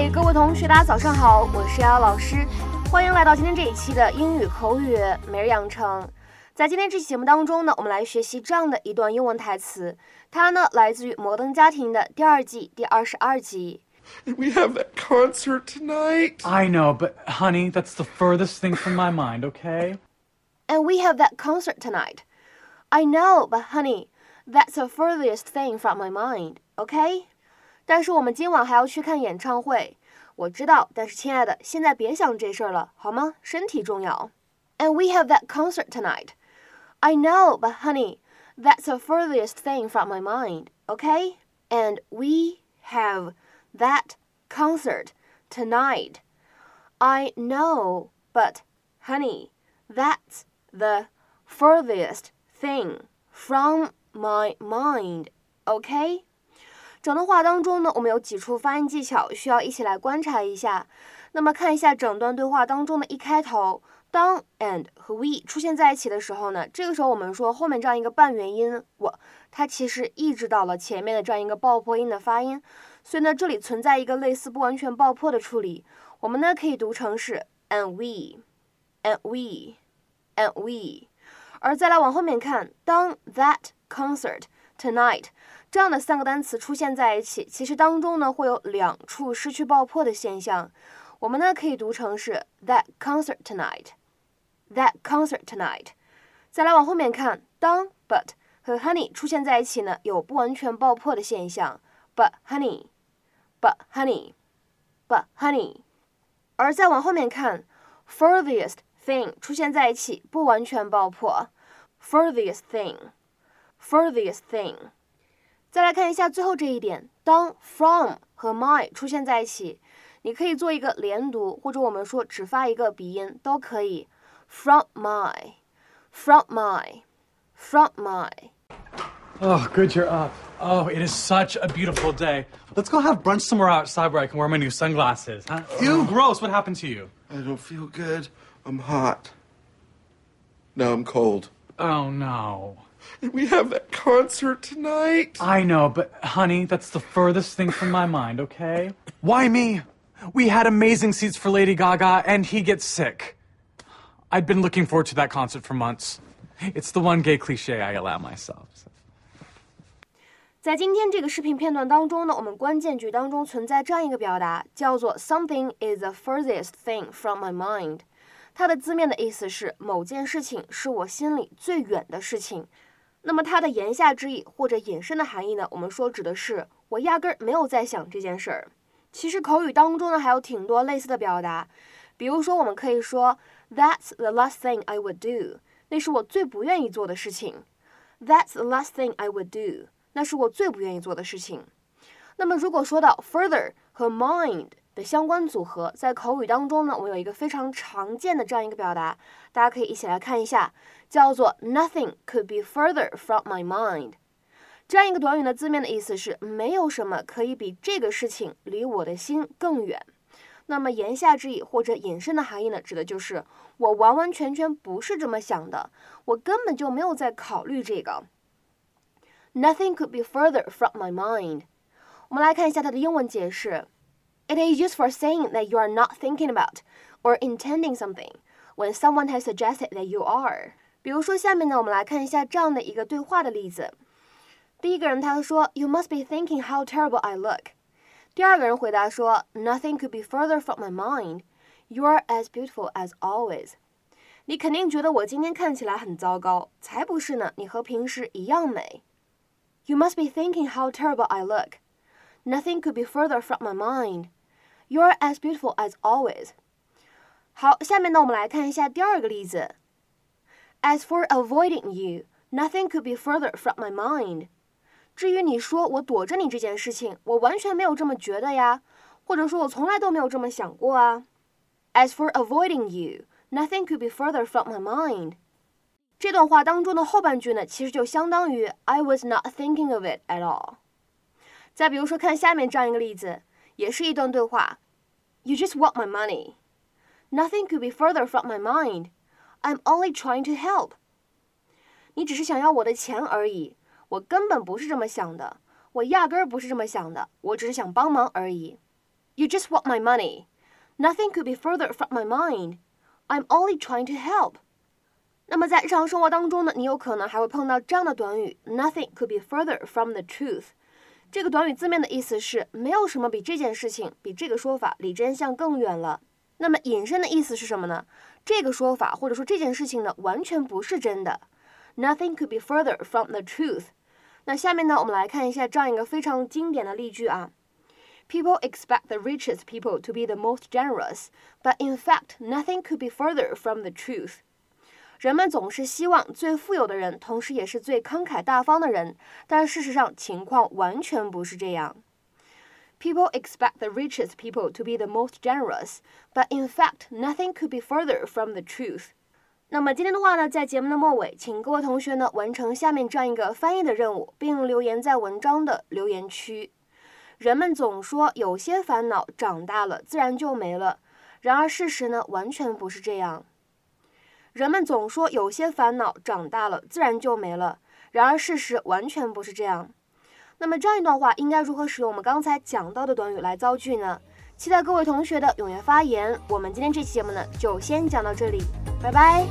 嗨，各位同学，大家早上好，我是瑶瑶老师，欢迎来到今天这一期的英语口语每日养成。在今天这期节目当中呢，我们来学习这样的一段英文台词，它呢来自于《摩登家庭》的第二季第二十二集。We have that concert tonight. I know, but honey, that's the furthest thing from my mind, okay? And we have that concert tonight. I know, but honey, that's the furthest thing from my mind, okay? 但是我们今晚还要去看演唱会，我知道，但是亲爱的，现在别想这事儿了，好吗？身体重要。And we have that concert tonight. I know, but honey, that's the furthest thing from my mind, okay? And we have that concert tonight. I know, but honey, that's the furthest thing from my mind, okay? 整段话当中呢，我们有几处发音技巧需要一起来观察一下。那么看一下整段对话当中的一开头，当 and 和 we 出现在一起的时候呢，这个时候我们说后面这样一个半元音我，它其实抑制到了前面的这样一个爆破音的发音，所以呢这里存在一个类似不完全爆破的处理，我们呢可以读成是 and we，and we，and we。而再来往后面看，当 that concert tonight。这样的三个单词出现在一起，其实当中呢会有两处失去爆破的现象。我们呢可以读成是 that concert tonight，that concert tonight。再来往后面看，当 but 和 honey 出现在一起呢，有不完全爆破的现象，but honey，but honey，but honey。而再往后面看，furthest thing 出现在一起，不完全爆破，furthest thing，furthest thing。再来看一下最后这一点，当 from 和 my 出现在一起，你可以做一个连读，或者我们说只发一个鼻音都可以。From my, from my, from my. Oh, good you're up. Oh, it is such a beautiful day. Let's go have brunch somewhere outside where I can wear my new sunglasses. Huh? Ew, gross. What happened to you? I don't feel good. I'm hot. No, I'm cold. Oh, no. And we have that concert tonight. I know, but honey, that's the furthest thing from my mind, okay? Why me? We had amazing seats for Lady Gaga, and he gets sick. I'd been looking forward to that concert for months. It's the one gay cliche I allow myself. 在今天这个视频片段当中呢，我们关键句当中存在这样一个表达，叫做 "something is the furthest thing from my mind"。它的字面的意思是某件事情是我心里最远的事情。 那么它的言下之意或者引申的含义呢？我们说指的是我压根儿没有在想这件事儿。其实口语当中呢还有挺多类似的表达，比如说我们可以说 That's the last thing I would do，那是我最不愿意做的事情。That's the last thing I would do，那是我最不愿意做的事情。那么如果说到 further 和 mind。相关组合，在口语当中呢，我有一个非常常见的这样一个表达，大家可以一起来看一下，叫做 Nothing could be further from my mind。这样一个短语的字面的意思是没有什么可以比这个事情离我的心更远。那么言下之意或者引申的含义呢，指的就是我完完全全不是这么想的，我根本就没有在考虑这个。Nothing could be further from my mind。我们来看一下它的英文解释。It is used for saying that you are not thinking about or intending something when someone has suggested that you are。比如说，下面呢，我们来看一下这样的一个对话的例子。第一个人他说：“You must be thinking how terrible I look。”第二个人回答说：“Nothing could be further from my mind. You are as beautiful as always。”你肯定觉得我今天看起来很糟糕，才不是呢，你和平时一样美。You must be thinking how terrible I look. Nothing could be further from my mind. You're as beautiful as always。好，下面呢，我们来看一下第二个例子。As for avoiding you, nothing could be further from my mind。至于你说我躲着你这件事情，我完全没有这么觉得呀，或者说我从来都没有这么想过啊。As for avoiding you, nothing could be further from my mind。这段话当中的后半句呢，其实就相当于 I was not thinking of it at all。再比如说，看下面这样一个例子。 也是一段对话。You just want my money. Nothing could be further from my mind. I'm only trying to help. 你只是想要我的钱而已，我根本不是这么想的，我压根儿不是这么想的，我只是想帮忙而已。 You just want my money. Nothing could be further from my mind. I'm only trying to help. 那么在日常生活当中呢，你有可能还会碰到这样的短语：Nothing could be further from the truth。 这个短语字面的意思是没有什么比这件事情、比这个说法离真相更远了。那么引申的意思是什么呢？这个说法或者说这件事情呢，完全不是真的。Nothing could be further from the truth。那下面呢，我们来看一下这样一个非常经典的例句啊。People expect the richest people to be the most generous, but in fact, nothing could be further from the truth. 人们总是希望最富有的人，同时也是最慷慨大方的人，但事实上情况完全不是这样。People expect the richest people to be the most generous, but in fact, nothing could be further from the truth. 那么今天的话呢，在节目的末尾，请各位同学呢完成下面这样一个翻译的任务，并留言在文章的留言区。人们总说有些烦恼长大了自然就没了，然而事实呢完全不是这样。人们总说有些烦恼长大了自然就没了，然而事实完全不是这样。那么这样一段话应该如何使用我们刚才讲到的短语来造句呢？期待各位同学的踊跃发言。我们今天这期节目呢就先讲到这里，拜拜。